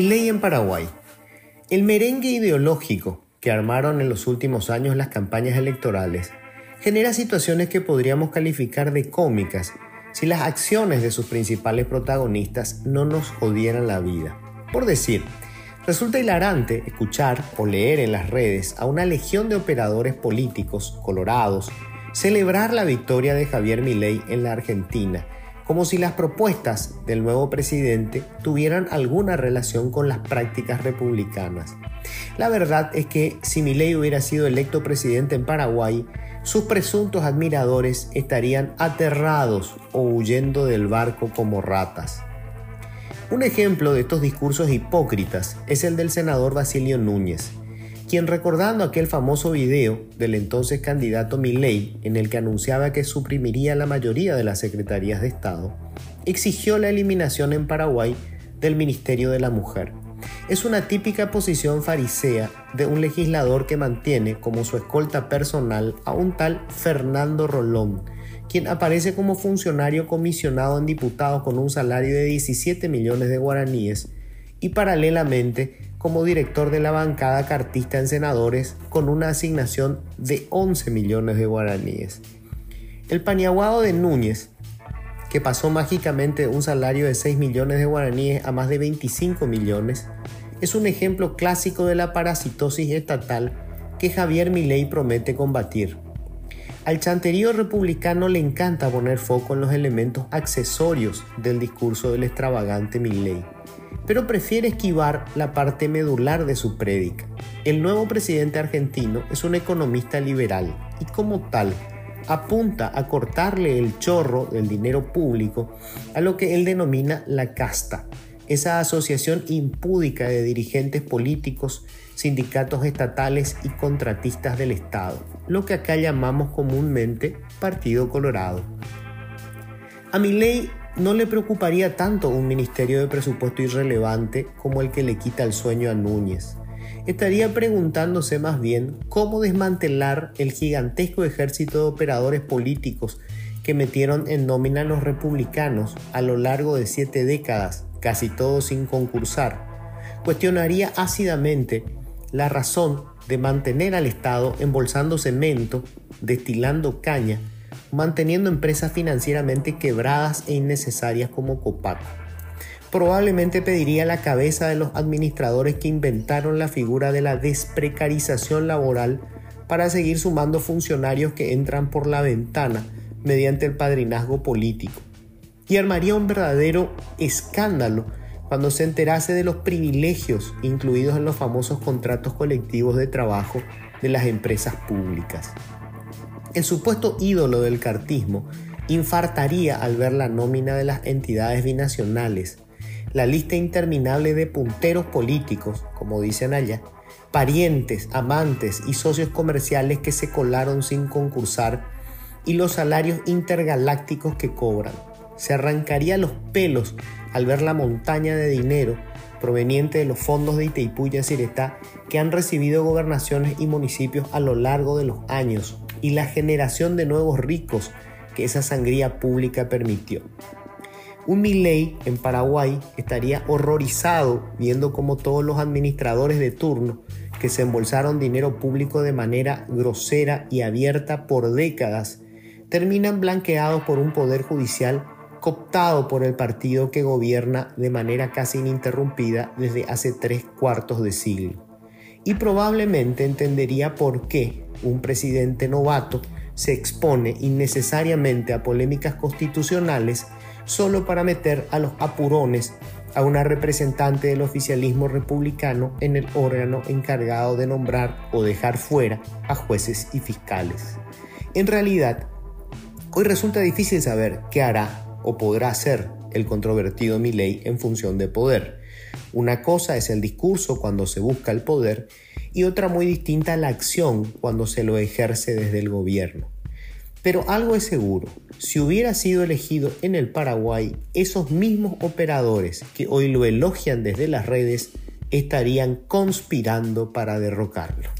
ley en Paraguay. El merengue ideológico que armaron en los últimos años las campañas electorales genera situaciones que podríamos calificar de cómicas si las acciones de sus principales protagonistas no nos jodieran la vida. Por decir, resulta hilarante escuchar o leer en las redes a una legión de operadores políticos colorados celebrar la victoria de Javier Milei en la Argentina como si las propuestas del nuevo presidente tuvieran alguna relación con las prácticas republicanas. La verdad es que si Milei hubiera sido electo presidente en Paraguay, sus presuntos admiradores estarían aterrados o huyendo del barco como ratas. Un ejemplo de estos discursos hipócritas es el del senador Basilio Núñez, quien recordando aquel famoso video del entonces candidato Milley en el que anunciaba que suprimiría la mayoría de las secretarías de Estado, exigió la eliminación en Paraguay del Ministerio de la Mujer. Es una típica posición farisea de un legislador que mantiene como su escolta personal a un tal Fernando Rolón, quien aparece como funcionario comisionado en diputados con un salario de 17 millones de guaraníes y paralelamente como director de la bancada cartista en senadores con una asignación de 11 millones de guaraníes. El paniaguado de Núñez, que pasó mágicamente un salario de 6 millones de guaraníes a más de 25 millones, es un ejemplo clásico de la parasitosis estatal que Javier Milei promete combatir. Al chanterío republicano le encanta poner foco en los elementos accesorios del discurso del extravagante Milei pero prefiere esquivar la parte medular de su prédica. El nuevo presidente argentino es un economista liberal y como tal apunta a cortarle el chorro del dinero público a lo que él denomina la casta, esa asociación impúdica de dirigentes políticos, sindicatos estatales y contratistas del Estado, lo que acá llamamos comúnmente Partido Colorado. A mi ley no le preocuparía tanto un ministerio de presupuesto irrelevante como el que le quita el sueño a Núñez. Estaría preguntándose más bien cómo desmantelar el gigantesco ejército de operadores políticos que metieron en nómina los republicanos a lo largo de siete décadas, casi todos sin concursar. Cuestionaría ácidamente la razón de mantener al Estado embolsando cemento, destilando caña manteniendo empresas financieramente quebradas e innecesarias como Copac. Probablemente pediría la cabeza de los administradores que inventaron la figura de la desprecarización laboral para seguir sumando funcionarios que entran por la ventana mediante el padrinazgo político. Y armaría un verdadero escándalo cuando se enterase de los privilegios incluidos en los famosos contratos colectivos de trabajo de las empresas públicas. El supuesto ídolo del cartismo infartaría al ver la nómina de las entidades binacionales, la lista interminable de punteros políticos, como dicen allá, parientes, amantes y socios comerciales que se colaron sin concursar y los salarios intergalácticos que cobran. Se arrancaría los pelos al ver la montaña de dinero proveniente de los fondos de Itaipú y Ciretá que han recibido gobernaciones y municipios a lo largo de los años y la generación de nuevos ricos que esa sangría pública permitió. Un Milley en Paraguay estaría horrorizado viendo cómo todos los administradores de turno que se embolsaron dinero público de manera grosera y abierta por décadas terminan blanqueados por un poder judicial cooptado por el partido que gobierna de manera casi ininterrumpida desde hace tres cuartos de siglo. Y probablemente entendería por qué un presidente novato se expone innecesariamente a polémicas constitucionales solo para meter a los apurones a una representante del oficialismo republicano en el órgano encargado de nombrar o dejar fuera a jueces y fiscales. En realidad, hoy resulta difícil saber qué hará o podrá hacer el controvertido Milei en función de poder. Una cosa es el discurso cuando se busca el poder y otra muy distinta la acción cuando se lo ejerce desde el gobierno. Pero algo es seguro, si hubiera sido elegido en el Paraguay, esos mismos operadores que hoy lo elogian desde las redes estarían conspirando para derrocarlo.